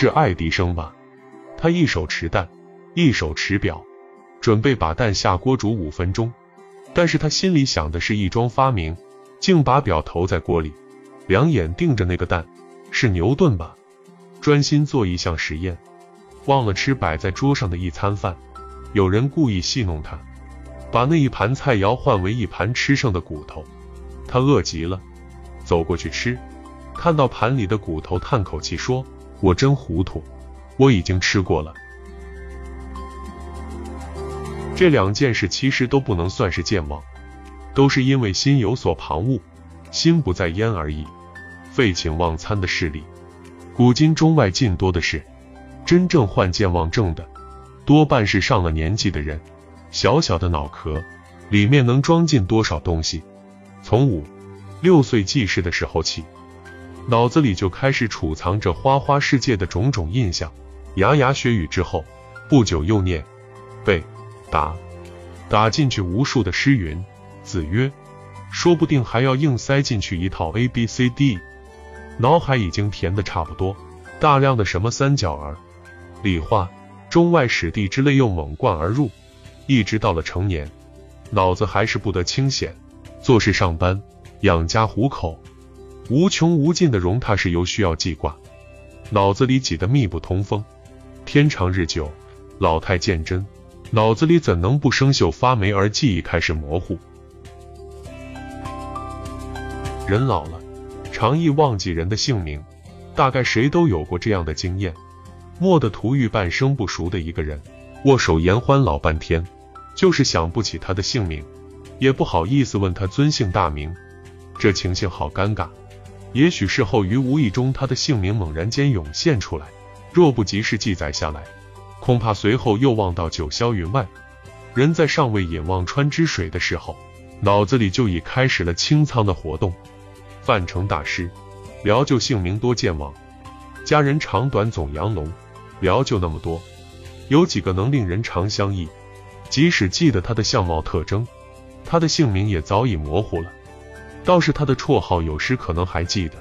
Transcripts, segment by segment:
是爱迪生吧？他一手持蛋，一手持表，准备把蛋下锅煮五分钟。但是他心里想的是一桩发明，竟把表投在锅里，两眼盯着那个蛋。是牛顿吧？专心做一项实验，忘了吃摆在桌上的一餐饭。有人故意戏弄他，把那一盘菜肴换为一盘吃剩的骨头。他饿极了，走过去吃，看到盘里的骨头，叹口气说：“我真糊涂，我已经吃过了。”这两件事其实都不能算是健忘，都是因为心有所旁骛，心不在焉而已。废寝忘餐的事例，古今中外尽多的是。真正患健忘症的，多半是上了年纪的人。小小的脑壳里面能装进多少东西？从五六岁记事的时候起，脑子里就开始储藏着花花世界的种种印象。牙牙学语之后，不久又念背。打打进去无数的诗云，子曰，说不定还要硬塞进去一套 A B C D，脑海已经填的差不多，大量的什么三角儿、理化、中外史地之类又猛灌而入，一直到了成年，脑子还是不得清闲，做事上班、养家糊口，无穷无尽的容他是由需要记挂，脑子里挤得密不通风，天长日久，老态见真。脑子里怎能不生锈发霉，而记忆开始模糊？人老了，常易忘记人的姓名，大概谁都有过这样的经验。蓦地突遇半生不熟的一个人，握手言欢老半天，就是想不起他的姓名，也不好意思问他尊姓大名，这情形好尴尬。也许事后于无意中，他的姓名猛然间涌现出来，若不及时记载下来。恐怕随后又望到九霄云外，人在尚未饮忘川之水的时候，脑子里就已开始了清仓的活动。范成大师，聊就姓名多健忘，家人长短总阳龙，聊就那么多，有几个能令人长相忆？即使记得他的相貌特征，他的姓名也早已模糊了。倒是他的绰号，有时可能还记得。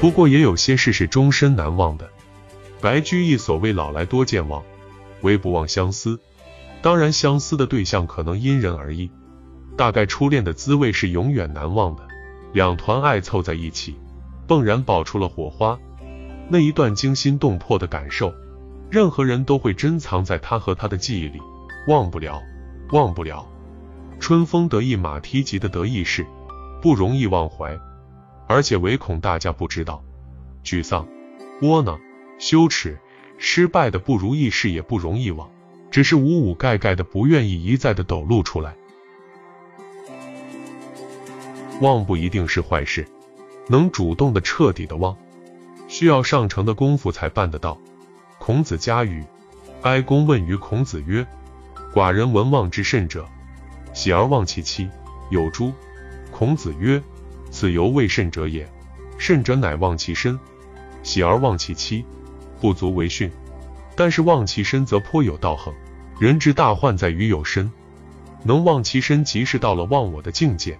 不过也有些事是终身难忘的。白居易所谓“老来多健忘，唯不忘相思”。当然，相思的对象可能因人而异。大概初恋的滋味是永远难忘的，两团爱凑在一起，迸然爆出了火花。那一段惊心动魄的感受，任何人都会珍藏在他和他的记忆里，忘不了，忘不了。春风得意马蹄疾的得意事，不容易忘怀，而且唯恐大家不知道，沮丧，窝囊。羞耻、失败的不如意事也不容易忘，只是无无盖盖的不愿意一再的抖露出来。忘不一定是坏事，能主动的、彻底的忘，需要上乘的功夫才办得到。孔子家语，哀公问于孔子曰：“寡人闻忘之甚者，喜而忘其妻，有诸？”孔子曰：“此犹未甚者也。甚者乃忘其身，喜而忘其妻。”不足为训，但是忘其身则颇有道行。人之大患在于有身，能忘其身，即是到了忘我的境界。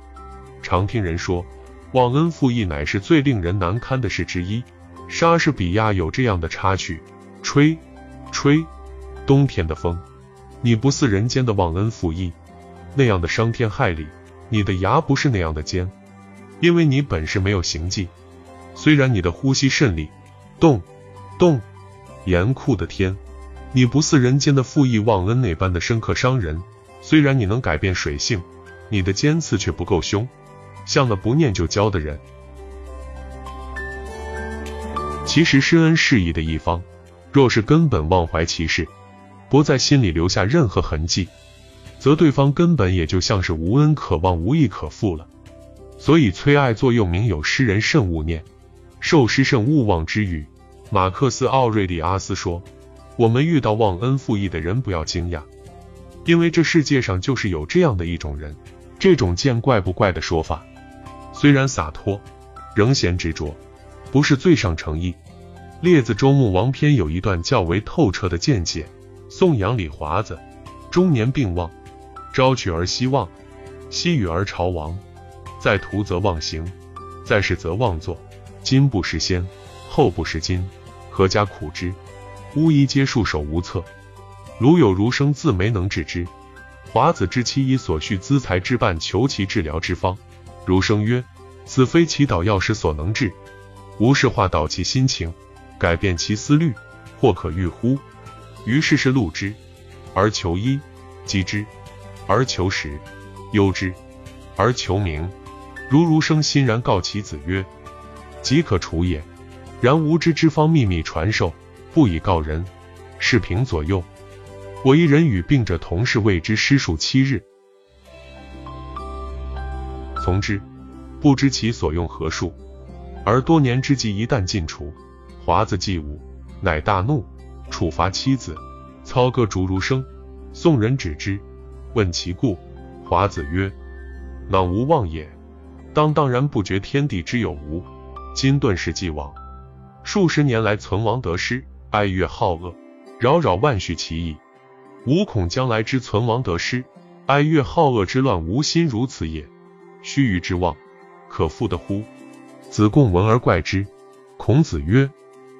常听人说，忘恩负义乃是最令人难堪的事之一。莎士比亚有这样的插曲：吹，吹，冬天的风，你不似人间的忘恩负义，那样的伤天害理。你的牙不是那样的尖，因为你本是没有行迹。虽然你的呼吸甚利，动，动。严酷的天，你不似人间的负义忘恩那般的深刻伤人。虽然你能改变水性，你的尖刺却不够凶，像那不念就交的人。其实施恩示义的一方，若是根本忘怀其事，不在心里留下任何痕迹，则对方根本也就像是无恩可忘、无义可复了。所以崔爱座右铭有“诗人慎勿念，受诗慎勿忘”之语。马克思·奥瑞里阿斯说：“我们遇到忘恩负义的人，不要惊讶，因为这世界上就是有这样的一种人。这种见怪不怪的说法，虽然洒脱，仍嫌执着，不是最上诚意。”《列子·周穆王篇》有一段较为透彻的见解：宋阳李华子中年病忘，朝取而夕望，夕与而朝亡，在途则忘形，在世则忘作，今不识先。后不识今，何家苦之？巫医皆束手无策。如有儒生自没能治之。华子之妻以所需资财置办求其治疗之方。儒生曰：“此非祈祷药师所能治，无是化导其心情，改变其思虑，或可愈乎？”于是是录之，而求医；击之，而求实；忧之，而求名。如儒生欣然告其子曰：“即可除也。”然无知之方秘密传授，不以告人。是平左右。我一人与病者同事，为之施术七日，从之，不知其所用何术。而多年之计一旦尽除，华子既悟，乃大怒，处罚妻子，操戈逐如生。宋人止之，问其故，华子曰：“囊无妄也，当当然不觉天地之有无。今顿时既亡，数十年来存亡得失，哀乐好恶，扰扰万绪其意。”吾恐将来之存亡得失，哀乐好恶之乱，无心如此也。须臾之望，可复得乎？子贡闻而怪之。孔子曰：“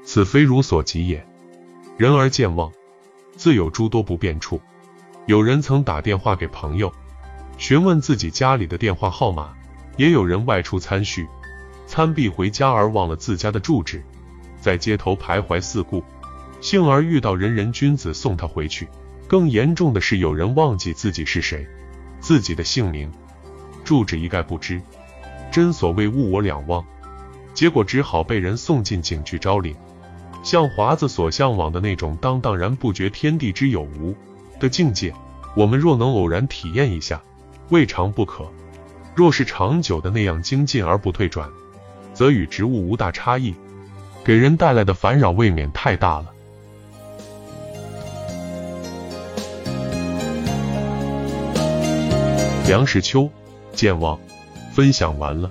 此非汝所及也。人而健忘，自有诸多不便处。有人曾打电话给朋友，询问自己家里的电话号码；也有人外出参叙，参毕回家而忘了自家的住址，在街头徘徊四顾，幸而遇到仁人君子送他回去。”更严重的是，有人忘记自己是谁，自己的姓名、住址一概不知，真所谓物我两忘，结果只好被人送进警局招领。像华子所向往的那种当当然不觉天地之有无的境界，我们若能偶然体验一下，未尝不可；若是长久的那样精进而不退转，则与植物无大差异，给人带来的烦扰未免太大了。梁实秋，健忘，分享完了。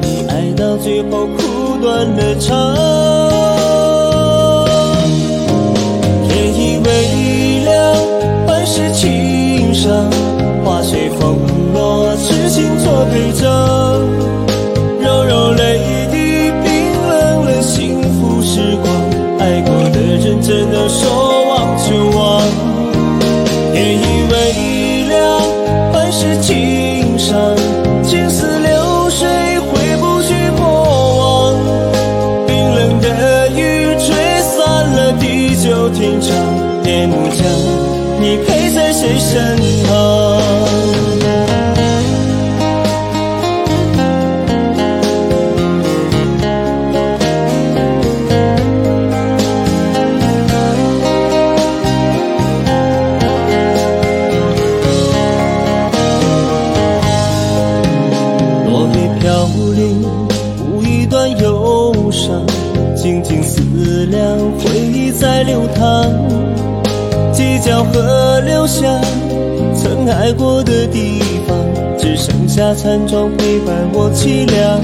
你爱到最后，苦断了肠。小河流下，曾爱过的地方，只剩下残妆陪伴我凄凉。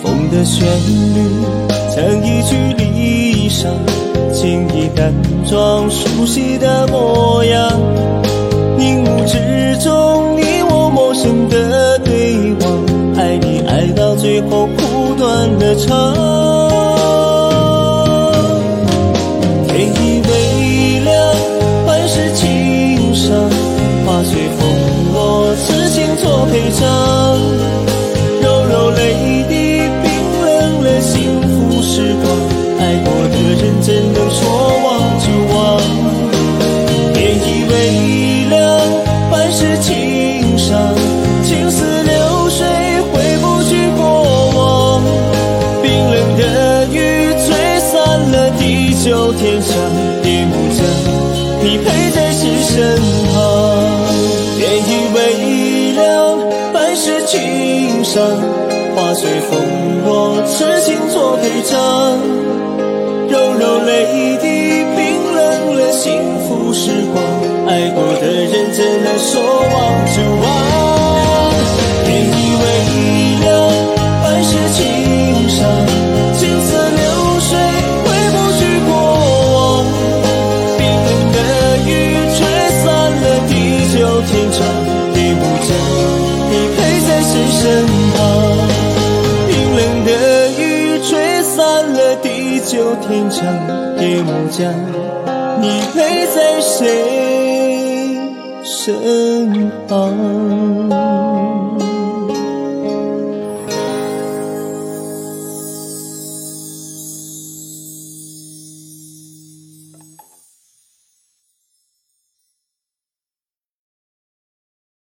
风的旋律，曾一曲离殇，轻易淡妆，熟悉的模样。凝目之中，你我陌生的对望，爱你爱到最后，苦断了肠。情伤，花随风落，痴情作陪葬，柔柔泪滴冰冷了幸福时光，爱过的人怎能说忘就忘？你陪在谁身旁？